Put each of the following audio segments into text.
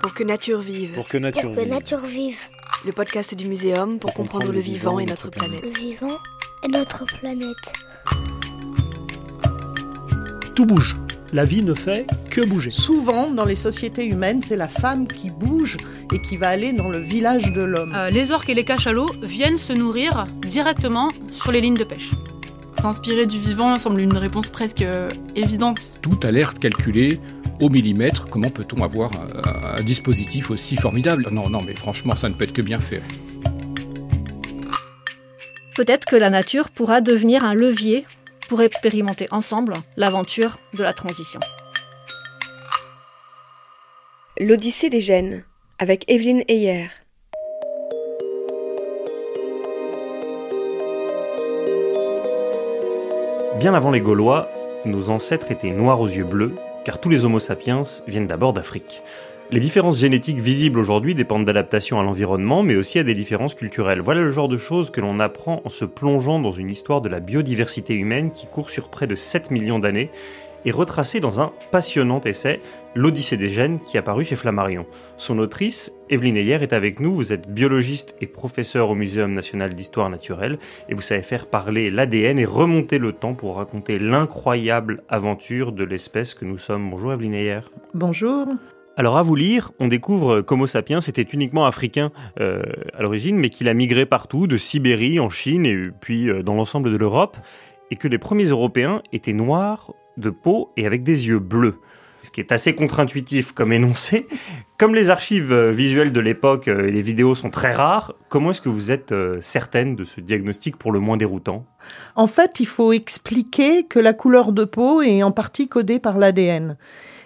Pour que nature vive. Pour que nature Pour que vive. nature vive. Le podcast du muséum pour, comprendre, le vivant et notre planète. Le vivant et notre planète. Tout bouge. La vie ne fait que bouger. Souvent, dans les sociétés humaines, c'est la femme qui bouge et qui va aller dans le village de l'homme. Euh, les orques et les cachalots viennent se nourrir directement sur les lignes de pêche. S'inspirer du vivant semble une réponse presque euh, évidente. Tout a l'air calculé au millimètre. Comment peut-on avoir un, un dispositif aussi formidable? Non, non, mais franchement, ça ne peut être que bien fait. Peut-être que la nature pourra devenir un levier pour expérimenter ensemble l'aventure de la transition. L'Odyssée des gènes, avec Evelyne Heyer. Bien avant les Gaulois, nos ancêtres étaient noirs aux yeux bleus, car tous les Homo sapiens viennent d'abord d'Afrique. Les différences génétiques visibles aujourd'hui dépendent d'adaptation à l'environnement, mais aussi à des différences culturelles. Voilà le genre de choses que l'on apprend en se plongeant dans une histoire de la biodiversité humaine qui court sur près de 7 millions d'années et retracée dans un passionnant essai, L'Odyssée des gènes, qui est apparu chez Flammarion. Son autrice, Evelyne Heyer, est avec nous. Vous êtes biologiste et professeur au Muséum national d'histoire naturelle, et vous savez faire parler l'ADN et remonter le temps pour raconter l'incroyable aventure de l'espèce que nous sommes. Bonjour Evelyne Heyer. Bonjour. Alors à vous lire, on découvre qu'Homo sapiens était uniquement africain euh, à l'origine, mais qu'il a migré partout, de Sibérie, en Chine et puis euh, dans l'ensemble de l'Europe, et que les premiers Européens étaient noirs de peau et avec des yeux bleus. Ce qui est assez contre-intuitif comme énoncé. Comme les archives euh, visuelles de l'époque euh, et les vidéos sont très rares, comment est-ce que vous êtes euh, certaine de ce diagnostic pour le moins déroutant? En fait, il faut expliquer que la couleur de peau est en partie codée par l'ADN.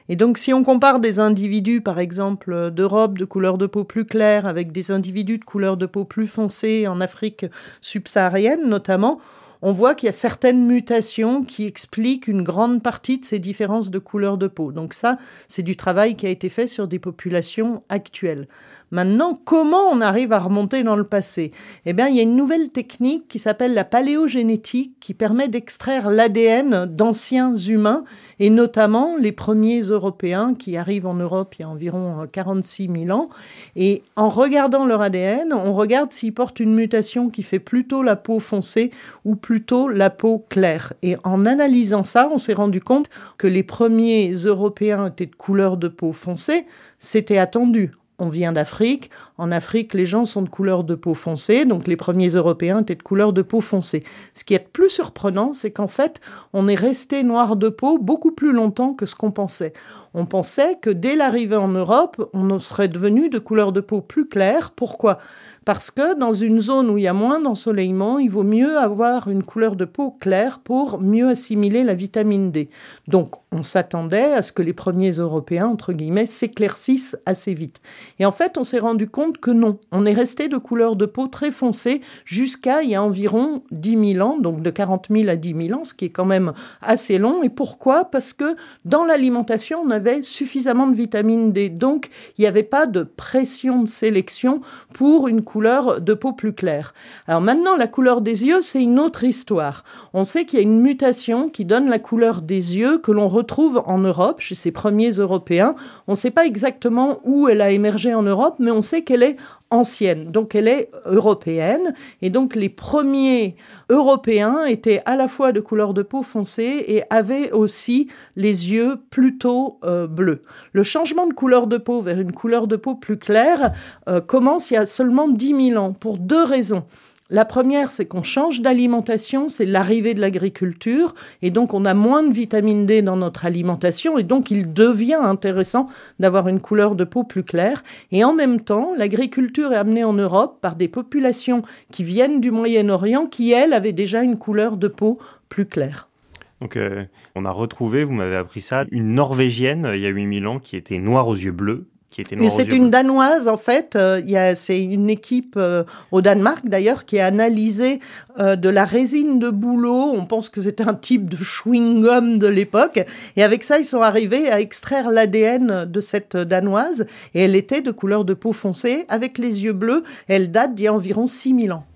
Et donc, si on compare des individus, par exemple, d'Europe de couleur de peau plus claire avec des individus de couleur de peau plus foncée en Afrique subsaharienne notamment, on voit qu'il y a certaines mutations qui expliquent une grande partie de ces différences de couleur de peau. Donc ça, c'est du travail qui a été fait sur des populations actuelles. Maintenant, comment on arrive à remonter dans le passé? Eh bien, il y a une nouvelle technique qui s'appelle la paléogénétique qui permet d'extraire l'ADN d'anciens humains et notamment les premiers Européens qui arrivent en Europe il y a environ 46 000 ans. Et en regardant leur ADN, on regarde s'ils portent une mutation qui fait plutôt la peau foncée ou plutôt la peau claire. Et en analysant ça, on s'est rendu compte que les premiers Européens étaient de couleur de peau foncée. C'était attendu. On vient d'Afrique. En Afrique, les gens sont de couleur de peau foncée, donc les premiers Européens étaient de couleur de peau foncée. Ce qui est plus surprenant, c'est qu'en fait, on est resté noir de peau beaucoup plus longtemps que ce qu'on pensait. On pensait que dès l'arrivée en Europe, on serait devenu de couleur de peau plus claire. Pourquoi? Parce que dans une zone où il y a moins d'ensoleillement, il vaut mieux avoir une couleur de peau claire pour mieux assimiler la vitamine D. Donc, on s'attendait à ce que les premiers Européens, entre guillemets, s'éclaircissent assez vite. Et en fait, on s'est rendu compte que non. On est resté de couleur de peau très foncée jusqu'à il y a environ 10 000 ans, donc de 40 000 à 10 000 ans, ce qui est quand même assez long. Et pourquoi? Parce que dans l'alimentation, on avait suffisamment de vitamine D. Donc, il n'y avait pas de pression de sélection pour une couleur de peau plus claire. Alors maintenant, la couleur des yeux, c'est une autre histoire. On sait qu'il y a une mutation qui donne la couleur des yeux que l'on retrouve en Europe, chez ces premiers Européens. On ne sait pas exactement où elle a émergé en Europe, mais on sait qu'elle est ancienne, donc elle est européenne, et donc les premiers Européens étaient à la fois de couleur de peau foncée et avaient aussi les yeux plutôt euh, bleus. Le changement de couleur de peau vers une couleur de peau plus claire euh, commence il y a seulement 10 000 ans, pour deux raisons. La première, c'est qu'on change d'alimentation, c'est l'arrivée de l'agriculture, et donc on a moins de vitamine D dans notre alimentation, et donc il devient intéressant d'avoir une couleur de peau plus claire. Et en même temps, l'agriculture est amenée en Europe par des populations qui viennent du Moyen-Orient, qui, elles, avaient déjà une couleur de peau plus claire. Donc euh, on a retrouvé, vous m'avez appris ça, une Norvégienne euh, il y a 8000 ans qui était noire aux yeux bleus, c'est une Danoise, en fait. Euh, c'est une équipe euh, au Danemark, d'ailleurs, qui a analysé euh, de la résine de bouleau. On pense que c'était un type de chewing-gum de l'époque. Et avec ça, ils sont arrivés à extraire l'ADN de cette Danoise. Et elle était de couleur de peau foncée, avec les yeux bleus. Elle date d'il y a environ 6000 ans.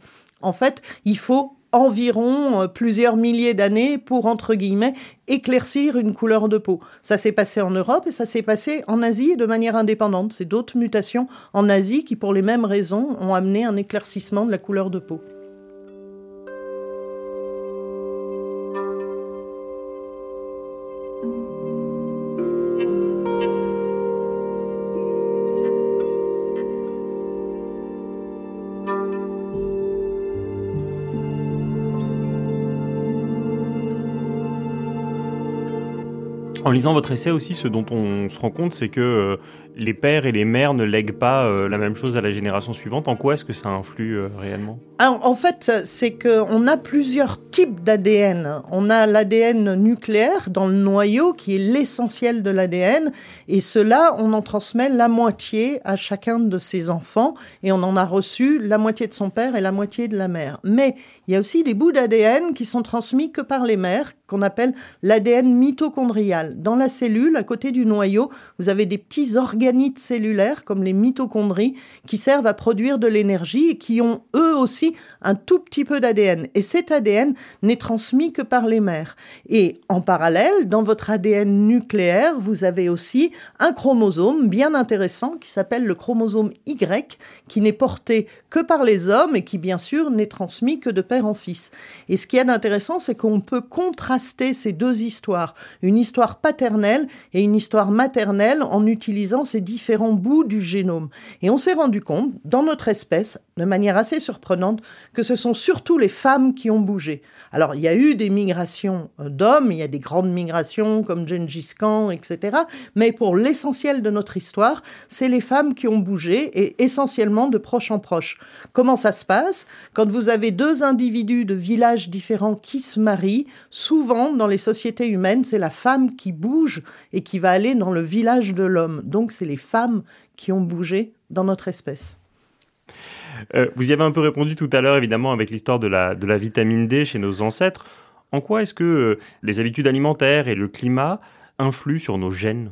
En fait, il faut environ euh, plusieurs milliers d'années pour, entre guillemets, éclaircir une couleur de peau. Ça s'est passé en Europe et ça s'est passé en Asie de manière indépendante. C'est d'autres mutations en Asie qui, pour les mêmes raisons, ont amené un éclaircissement de la couleur de peau. En lisant votre essai aussi, ce dont on se rend compte, c'est que euh, les pères et les mères ne lèguent pas euh, la même chose à la génération suivante. En quoi est-ce que ça influe euh, réellement? En fait, c'est qu'on a plusieurs d'ADN. On a l'ADN nucléaire dans le noyau, qui est l'essentiel de l'ADN, et cela, on en transmet la moitié à chacun de ses enfants, et on en a reçu la moitié de son père et la moitié de la mère. Mais il y a aussi des bouts d'ADN qui sont transmis que par les mères, qu'on appelle l'ADN mitochondrial. Dans la cellule, à côté du noyau, vous avez des petits organites cellulaires, comme les mitochondries, qui servent à produire de l'énergie et qui ont eux aussi un tout petit peu d'ADN. Et cet ADN n'est transmis que par les mères. Et en parallèle, dans votre ADN nucléaire, vous avez aussi un chromosome bien intéressant qui s'appelle le chromosome Y, qui n'est porté que par les hommes et qui, bien sûr, n'est transmis que de père en fils. Et ce qui est intéressant, c'est qu'on peut contraster ces deux histoires, une histoire paternelle et une histoire maternelle en utilisant ces différents bouts du génome. Et on s'est rendu compte, dans notre espèce, de manière assez surprenante, que ce sont surtout les femmes qui ont bougé. Alors, il y a eu des migrations euh, d'hommes, il y a des grandes migrations comme Gengis Khan, etc. Mais pour l'essentiel de notre histoire, c'est les femmes qui ont bougé et essentiellement de proche en proche. Comment ça se passe? Quand vous avez deux individus de villages différents qui se marient, souvent dans les sociétés humaines, c'est la femme qui bouge et qui va aller dans le village de l'homme. Donc c'est les femmes qui ont bougé dans notre espèce. Euh, vous y avez un peu répondu tout à l'heure, évidemment, avec l'histoire de la, de la vitamine D chez nos ancêtres. En quoi est-ce que euh, les habitudes alimentaires et le climat influe sur nos gènes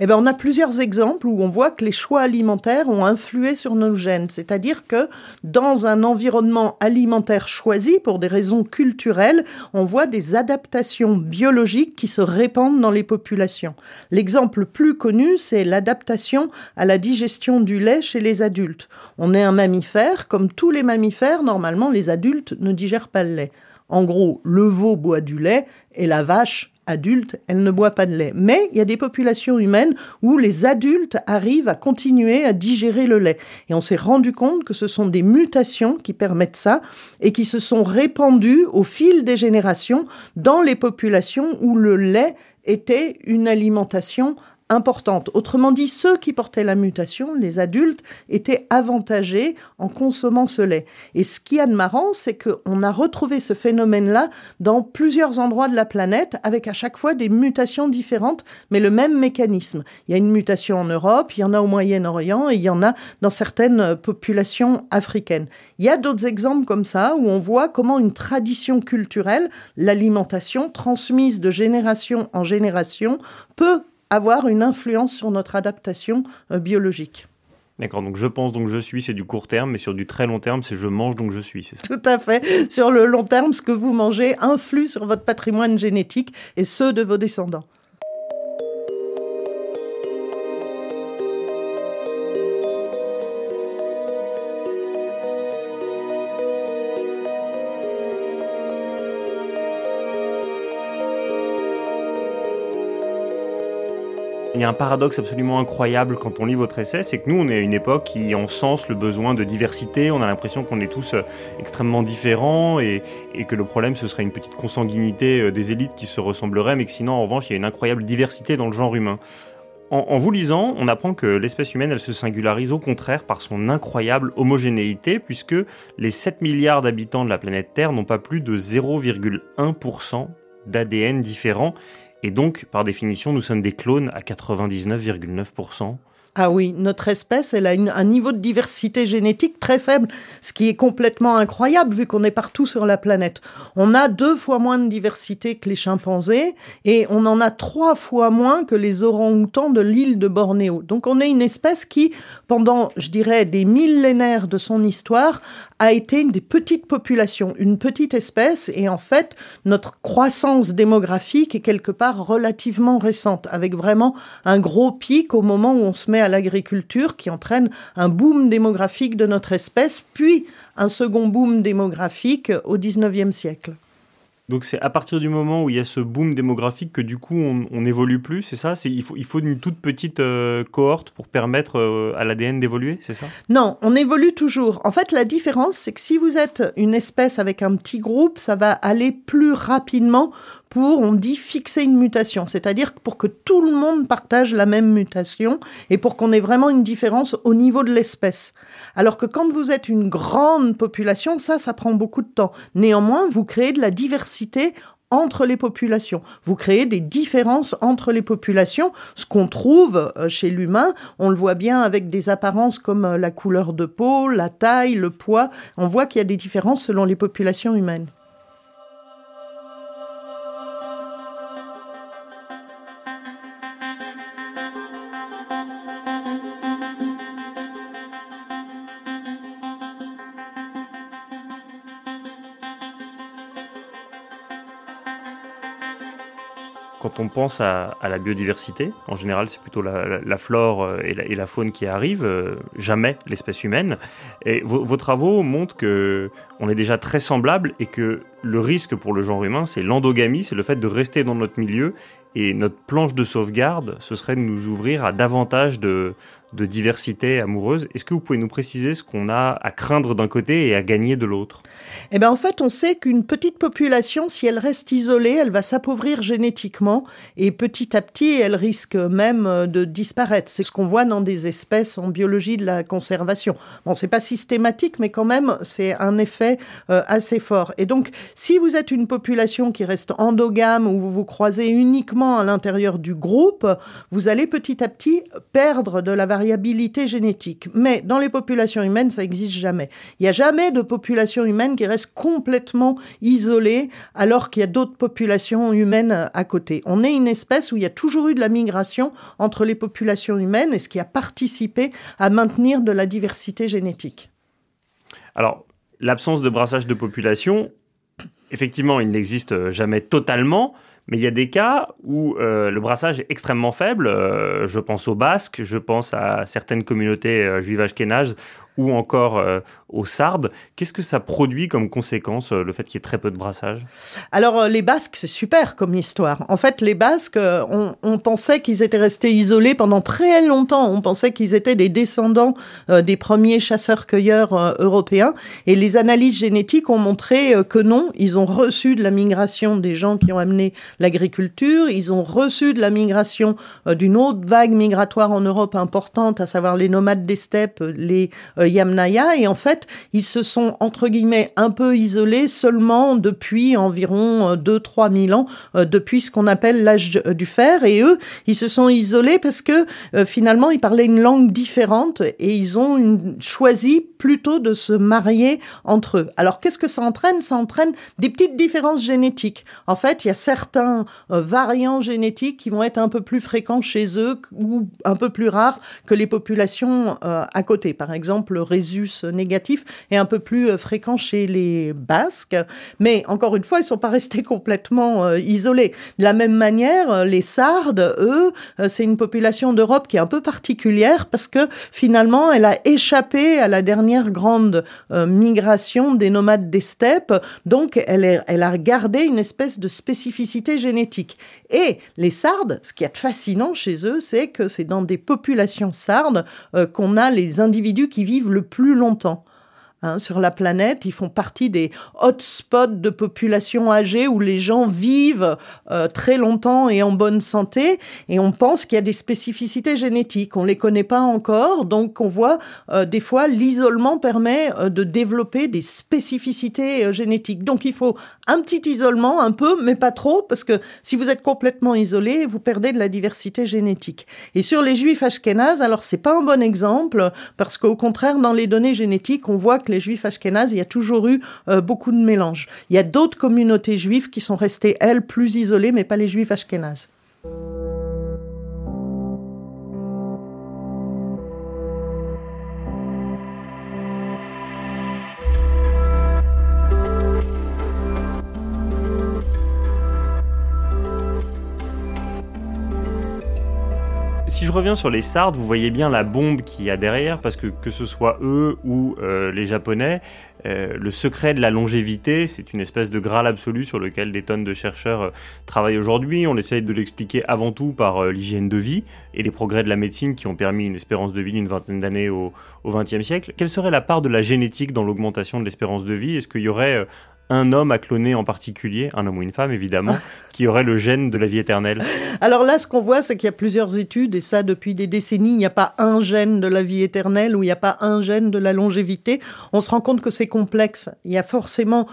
Eh ben, on a plusieurs exemples où on voit que les choix alimentaires ont influé sur nos gènes. C'est-à-dire que dans un environnement alimentaire choisi pour des raisons culturelles, on voit des adaptations biologiques qui se répandent dans les populations. L'exemple plus connu, c'est l'adaptation à la digestion du lait chez les adultes. On est un mammifère, comme tous les mammifères, normalement les adultes ne digèrent pas le lait. En gros, le veau boit du lait et la vache adulte, elle ne boit pas de lait. Mais il y a des populations humaines où les adultes arrivent à continuer à digérer le lait. Et on s'est rendu compte que ce sont des mutations qui permettent ça et qui se sont répandues au fil des générations dans les populations où le lait était une alimentation importante. Autrement dit, ceux qui portaient la mutation, les adultes, étaient avantagés en consommant ce lait. Et ce qui est de marrant, c'est qu'on a retrouvé ce phénomène-là dans plusieurs endroits de la planète, avec à chaque fois des mutations différentes, mais le même mécanisme. Il y a une mutation en Europe, il y en a au Moyen-Orient, et il y en a dans certaines populations africaines. Il y a d'autres exemples comme ça, où on voit comment une tradition culturelle, l'alimentation, transmise de génération en génération, peut avoir une influence sur notre adaptation euh, biologique. D'accord, donc je pense donc je suis, c'est du court terme, mais sur du très long terme, c'est je mange donc je suis, c'est ça? Tout à fait. Sur le long terme, ce que vous mangez influe sur votre patrimoine génétique et ceux de vos descendants. Il y a un paradoxe absolument incroyable quand on lit votre essai, c'est que nous, on est à une époque qui encense le besoin de diversité, on a l'impression qu'on est tous euh, extrêmement différents et, que le problème, ce serait une petite consanguinité euh, des élites qui se ressembleraient, mais que sinon, en revanche, il y a une incroyable diversité dans le genre humain. En, en vous lisant, on apprend que l'espèce humaine, elle se singularise au contraire par son incroyable homogénéité, puisque les 7 milliards d'habitants de la planète Terre n'ont pas plus de 0,1% d'ADN différents et donc, par définition, nous sommes des clones à 99,9%. Ah oui, notre espèce, elle a un niveau de diversité génétique très faible, ce qui est complètement incroyable vu qu'on est partout sur la planète. On a deux fois moins de diversité que les chimpanzés et on en a trois fois moins que les orang-outans de l'île de Bornéo. Donc on est une espèce qui, pendant, je dirais, des millénaires de son histoire, a été des petites populations, une petite espèce, et en fait, notre croissance démographique est quelque part relativement récente, avec vraiment un gros pic au moment où on se met à l'agriculture qui entraîne un boom démographique de notre espèce, puis un second boom démographique au 19e siècle. Donc c'est à partir du moment où il y a ce boom démographique que du coup on n'évolue plus, c'est ça? Il faut, il faut une toute petite euh, cohorte pour permettre euh, à l'ADN d'évoluer, c'est ça? Non, on évolue toujours. En fait, la différence, c'est que si vous êtes une espèce avec un petit groupe, ça va aller plus rapidement pour, on dit, fixer une mutation, c'est-à-dire pour que tout le monde partage la même mutation et pour qu'on ait vraiment une différence au niveau de l'espèce. Alors que quand vous êtes une grande population, ça, ça prend beaucoup de temps. Néanmoins, vous créez de la diversité entre les populations. Vous créez des différences entre les populations, ce qu'on trouve euh, chez l'humain. On le voit bien avec des apparences comme euh, la couleur de peau, la taille, le poids. On voit qu'il y a des différences selon les populations humaines. Quand on pense à, la biodiversité, en général c'est plutôt la, flore euh, et la, faune qui arrivent, euh, jamais l'espèce humaine. Et vos, travaux montrent que on est déjà très semblable et que le risque pour le genre humain, c'est l'endogamie, c'est le fait de rester dans notre milieu et notre planche de sauvegarde, ce serait de nous ouvrir à davantage de, de diversité amoureuse. Est-ce que vous pouvez nous préciser ce qu'on a à craindre d'un côté et à gagner de l'autre? Eh bien, en fait, on sait qu'une petite population, si elle reste isolée, elle va s'appauvrir génétiquement et petit à petit, elle risque même euh, de disparaître. C'est ce qu'on voit dans des espèces en biologie de la conservation. Bon, c'est pas systématique, mais quand même, c'est un effet euh, assez fort. Et donc, si vous êtes une population qui reste endogame ou vous vous croisez uniquement à l'intérieur du groupe, vous allez petit à petit perdre de la variabilité génétique. Mais dans les populations humaines, ça n'existe jamais. Il n'y a jamais de population humaine qui reste complètement isolée alors qu'il y a d'autres populations humaines à côté. On est une espèce où il y a toujours eu de la migration entre les populations humaines et ce qui a participé à maintenir de la diversité génétique. Alors, l'absence de brassage de population, effectivement, il n'existe jamais totalement, mais il y a des cas où euh, le brassage est extrêmement faible. Euh, je pense aux Basques, je pense à certaines communautés euh, juives ashkénazes ou encore euh, aux sardes. Qu'est-ce que ça produit comme conséquence, euh, le fait qu'il y ait très peu de brassage? Alors, euh, les Basques, c'est super comme histoire. En fait, les Basques, on, pensait qu'ils étaient restés isolés pendant très longtemps. On pensait qu'ils étaient des descendants des premiers chasseurs-cueilleurs européens. Et les analyses génétiques ont montré que non, ils ont reçu de la migration des gens qui ont amené l'agriculture. Ils ont reçu de la migration d'une autre vague migratoire en Europe importante, à savoir les nomades des steppes, les Yamnaya. Et en fait, ils se sont, entre guillemets, un peu isolés seulement depuis environ 2-3 000 ans, euh, depuis ce qu'on appelle l'âge du fer. Et eux, ils se sont isolés parce que euh, finalement, ils parlaient une langue différente et ils ont choisi plutôt de se marier entre eux. Alors, qu'est-ce que ça entraîne? Ça entraîne des petites différences génétiques. En fait, il y a certains euh, variants génétiques qui vont être un peu plus fréquents chez eux ou un peu plus rares que les populations à côté. Par exemple, le résus négatif est un peu plus euh, fréquent chez les Basques. Mais encore une fois, ils ne sont pas restés complètement euh, isolés. De la même manière, euh, les Sardes, eux, c'est une population d'Europe qui est un peu particulière parce que finalement, elle a échappé à la dernière grande migration des nomades des steppes. Donc, elle a gardé une espèce de spécificité génétique. Et les Sardes, ce qui est fascinant chez eux, c'est que c'est dans des populations sardes qu'on a les individus qui vivent le plus longtemps. Hein, sur la planète. Ils font partie des hotspots de population âgée où les gens vivent euh, très longtemps et en bonne santé. Et on pense qu'il y a des spécificités génétiques. On les connaît pas encore, donc on voit euh, des fois l'isolement permet euh, de développer des spécificités génétiques. Donc il faut un petit isolement, un peu, mais pas trop, parce que si vous êtes complètement isolé, vous perdez de la diversité génétique. Et sur les juifs ashkénazes, alors c'est pas un bon exemple, parce qu'au contraire, dans les données génétiques, on voit que les juifs ashkénazes, il y a toujours eu euh, beaucoup de mélanges. Il y a d'autres communautés juives qui sont restées, elles, plus isolées, mais pas les juifs ashkénazes. Je reviens sur les Sardes, vous voyez bien la bombe qu'il y a derrière, parce que que ce soit eux ou euh, les Japonais, euh, le secret de la longévité, c'est une espèce de graal absolu sur lequel des tonnes de chercheurs euh, travaillent aujourd'hui. On essaye de l'expliquer avant tout par l'hygiène de vie et les progrès de la médecine qui ont permis une espérance de vie d'une vingtaine d'années au XXe siècle. Quelle serait la part de la génétique dans l'augmentation de l'espérance de vie? Est-ce qu'il y aurait un homme à cloner en particulier, un homme ou une femme évidemment, qui aurait le gène de la vie éternelle Alors là, ce qu'on voit, c'est qu'il y a plusieurs études, et ça depuis des décennies, il n'y a pas un gène de la vie éternelle ou il n'y a pas un gène de la longévité. On se rend compte que c'est complexe. Il y a forcément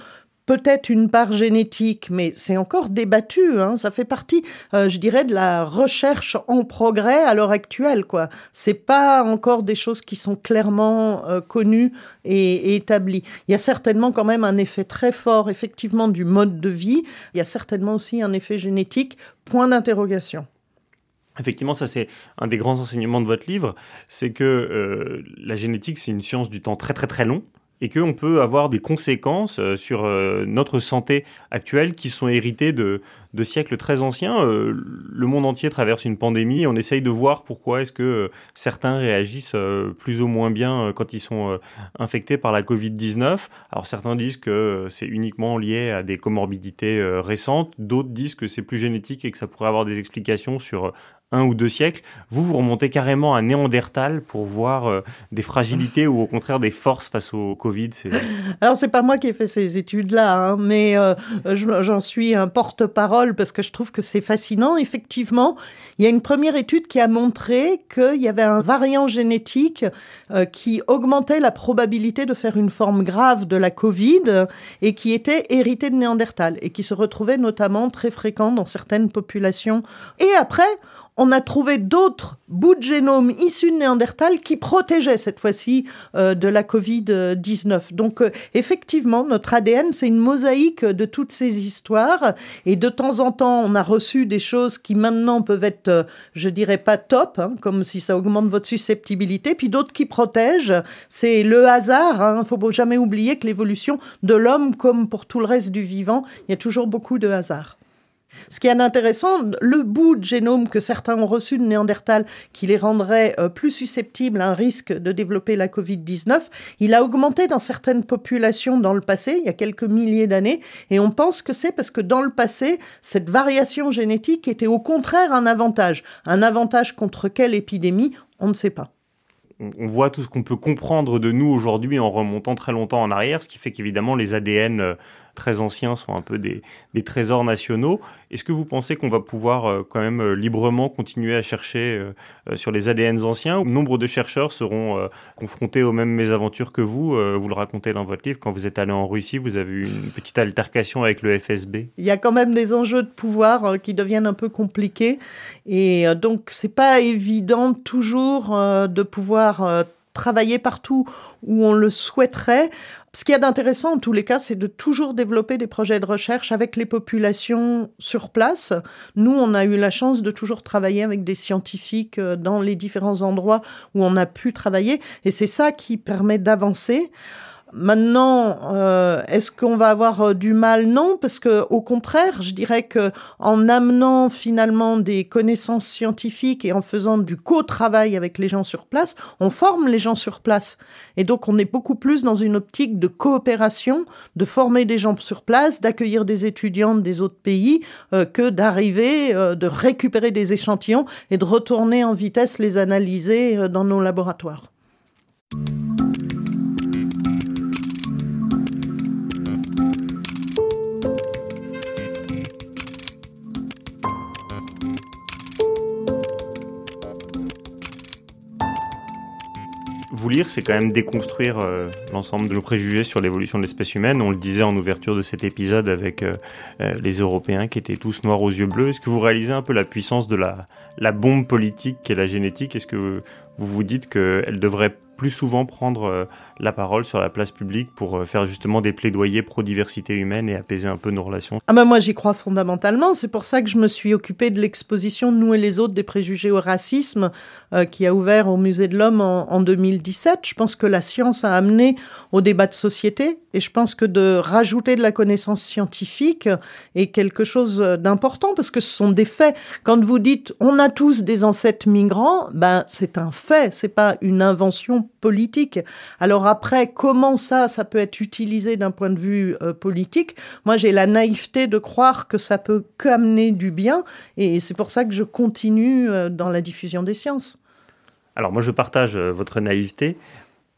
peut-être une part génétique, mais c'est encore débattu. Hein. Ça fait partie, euh, je dirais, de la recherche en progrès à l'heure actuelle. Quoi, c'est pas encore des choses qui sont clairement euh, connues et, établies. Il y a certainement quand même un effet très fort, effectivement, du mode de vie. Il y a certainement aussi un effet génétique. Point d'interrogation. Effectivement, ça c'est un des grands enseignements de votre livre, c'est que euh, la génétique c'est une science du temps très très très long et qu'on peut avoir des conséquences euh, sur euh, notre santé actuelle qui sont héritées de, siècles très anciens. Euh, le monde entier traverse une pandémie on essaye de voir pourquoi est-ce que certains réagissent plus ou moins bien quand ils sont infectés par la Covid-19. Alors certains disent que c'est uniquement lié à des comorbidités récentes, d'autres disent que c'est plus génétique et que ça pourrait avoir des explications sur un ou deux siècles, vous, vous remontez carrément à Néandertal pour voir euh, des fragilités ou au contraire des forces face au Covid Alors, c'est pas moi qui ai fait ces études-là, hein, mais euh, j'en suis un porte-parole parce que je trouve que c'est fascinant. Effectivement, il y a une première étude qui a montré qu'il y avait un variant génétique euh, qui augmentait la probabilité de faire une forme grave de la Covid et qui était hérité de Néandertal et qui se retrouvait notamment très fréquent dans certaines populations. Et après, on a trouvé d'autres bouts de génome issus de Néandertal qui protégeaient cette fois-ci euh, de la Covid-19. Donc euh, effectivement, notre ADN, c'est une mosaïque de toutes ces histoires. Et de temps en temps, on a reçu des choses qui maintenant peuvent être, euh, je dirais pas top, hein, comme si ça augmente votre susceptibilité, puis d'autres qui protègent. C'est le hasard. Il hein. ne faut jamais oublier que l'évolution de l'homme, comme pour tout le reste du vivant, il y a toujours beaucoup de hasard. Ce qui est intéressant, le bout de génome que certains ont reçu de Néandertal, qui les rendrait euh, plus susceptibles à un risque de développer la Covid-19, il a augmenté dans certaines populations dans le passé, il y a quelques milliers d'années, et on pense que c'est parce que dans le passé, cette variation génétique était au contraire un avantage. Un avantage contre quelle épidémie On ne sait pas on voit tout ce qu'on peut comprendre de nous aujourd'hui en remontant très longtemps en arrière, ce qui fait qu'évidemment les ADN euh, très anciens sont un peu des, trésors nationaux. Est-ce que vous pensez qu'on va pouvoir euh, quand même euh, librement continuer à chercher sur les ADN anciens? Nombre de chercheurs seront confrontés aux mêmes mésaventures que vous. Vous le racontez dans votre livre, quand vous êtes allé en Russie, vous avez eu une petite altercation avec le FSB. Il y a quand même des enjeux de pouvoir qui deviennent un peu compliqués. Et donc, c'est pas évident toujours de pouvoir euh, travailler partout où on le souhaiterait. Ce qu'il y a d'intéressant en tous les cas, c'est de toujours développer des projets de recherche avec les populations sur place. Nous, on a eu la chance de toujours travailler avec des scientifiques euh, dans les différents endroits où on a pu travailler, et c'est ça qui permet d'avancer. Maintenant, euh, est-ce qu'on va avoir euh, du mal? Non, parce que au contraire, je dirais que en amenant finalement des connaissances scientifiques et en faisant du co-travail avec les gens sur place, on forme les gens sur place. Et donc, on est beaucoup plus dans une optique de coopération, de former des gens sur place, d'accueillir des étudiants des autres pays, euh, que d'arriver, de récupérer des échantillons et de retourner en vitesse les analyser dans nos laboratoires. Vous lire, c'est quand même déconstruire euh, l'ensemble de nos préjugés sur l'évolution de l'espèce humaine. On le disait en ouverture de cet épisode avec euh, euh, les Européens qui étaient tous noirs aux yeux bleus. Est-ce que vous réalisez un peu la puissance de la, la bombe politique qu'est la génétique? Est-ce que vous vous dites qu'elle devrait plus souvent prendre euh, la parole sur la place publique pour euh, faire justement des plaidoyers pro-diversité humaine et apaiser un peu nos relations Ah ben moi j'y crois fondamentalement, c'est pour ça que je me suis occupée de l'exposition Nous et les autres des préjugés au racisme euh, qui a ouvert au Musée de l'Homme en, en 2017. Je pense que la science a amené au débat de société et je pense que de rajouter de la connaissance scientifique est quelque chose d'important parce que ce sont des faits. Quand vous dites on a tous des ancêtres migrants, ben c'est un fait, c'est pas une invention politique. Alors après, comment ça, ça peut être utilisé d'un point de vue euh, politique? Moi, j'ai la naïveté de croire que ça peut qu'amener du bien, et c'est pour ça que je continue euh, dans la diffusion des sciences. Alors moi, je partage euh, votre naïveté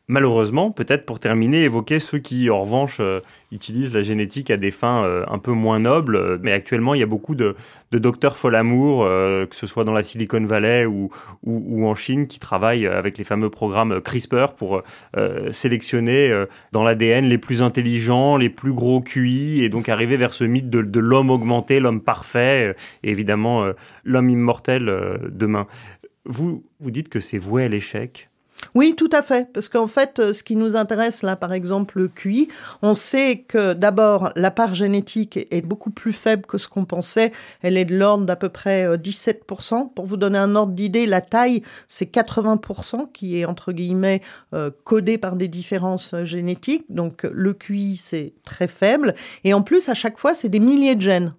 malheureusement, peut-être pour terminer, évoquer ceux qui, en revanche, euh, utilisent la génétique à des fins euh, un peu moins nobles. Mais actuellement, il y a beaucoup de, docteurs folamour, euh, que ce soit dans la Silicon Valley ou, en Chine, qui travaillent avec les fameux programmes CRISPR pour sélectionner dans l'ADN les plus intelligents, les plus gros QI, et donc arriver vers ce mythe de, de l'homme augmenté, l'homme parfait, et évidemment l'homme immortel demain. Vous, vous dites que c'est voué à l'échec? Oui, tout à fait. Parce qu'en fait, euh, ce qui nous intéresse là, par exemple, le QI, on sait que d'abord, la part génétique est beaucoup plus faible que ce qu'on pensait. Elle est de l'ordre d'à peu près 17%. Euh, Pour vous donner un ordre d'idée, la taille, c'est 80% qui est, entre guillemets, euh, codé par des différences génétiques. Donc, le QI, c'est très faible. Et en plus, à chaque fois, c'est des milliers de gènes.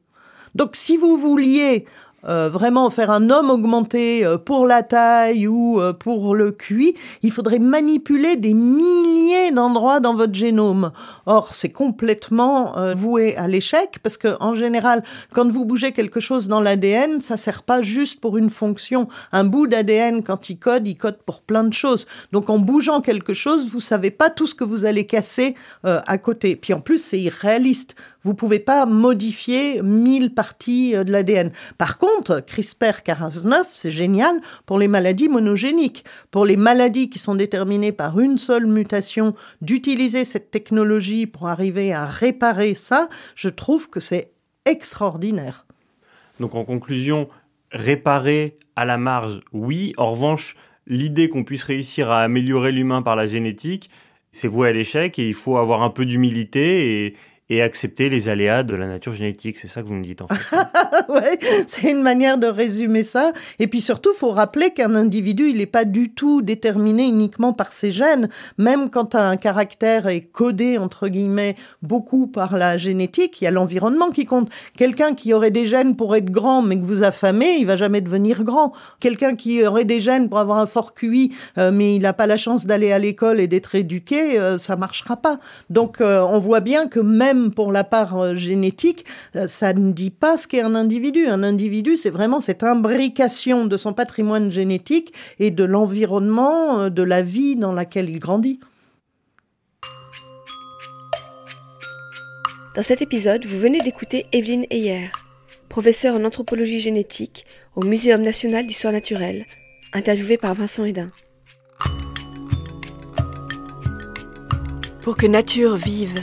Donc, si vous vouliez euh, vraiment faire un homme augmenté euh, pour la taille ou euh, pour le QI, il faudrait manipuler des milliers d'endroits dans votre génome. Or, c'est complètement voué à l'échec parce que en général, quand vous bougez quelque chose dans l'ADN, ça sert pas juste pour une fonction. Un bout d'ADN, quand il code, il code pour plein de choses. Donc, en bougeant quelque chose, vous savez pas tout ce que vous allez casser à côté. Puis en plus, c'est irréaliste. Vous pouvez pas modifier 1000 parties de l'ADN. Par contre, contre, CRISPR-Cas9, c'est génial pour les maladies monogéniques. Pour les maladies qui sont déterminées par une seule mutation, d'utiliser cette technologie pour arriver à réparer ça, je trouve que c'est extraordinaire. Donc en conclusion, réparer à la marge, oui. En revanche, l'idée qu'on puisse réussir à améliorer l'humain par la génétique, c'est voué à l'échec et il faut avoir un peu d'humilité et, et accepter les aléas de la nature génétique. C'est ça que vous me dites en fait. ouais, c'est une manière de résumer ça. Et puis surtout, faut rappeler qu'un individu, il n'est pas du tout déterminé uniquement par ses gènes. Même quand un caractère est codé entre guillemets beaucoup par la génétique, il y a l'environnement qui compte. Quelqu'un qui aurait des gènes pour être grand, mais que vous affamez, il va jamais devenir grand. Quelqu'un qui aurait des gènes pour avoir un fort QI, euh, mais il n'a pas la chance d'aller à l'école et d'être éduqué, euh, ça marchera pas. Donc, euh, on voit bien que même pour la part euh, génétique, euh, ça ne dit pas ce qu'est un individu. Un individu, c'est vraiment cette imbrication de son patrimoine génétique et de l'environnement, euh, de la vie dans laquelle il grandit. Dans cet épisode, vous venez d'écouter Evelyne Heyer, professeure en anthropologie génétique au Muséum national d'histoire naturelle, interviewée par Vincent Hédin. Pour que nature vive,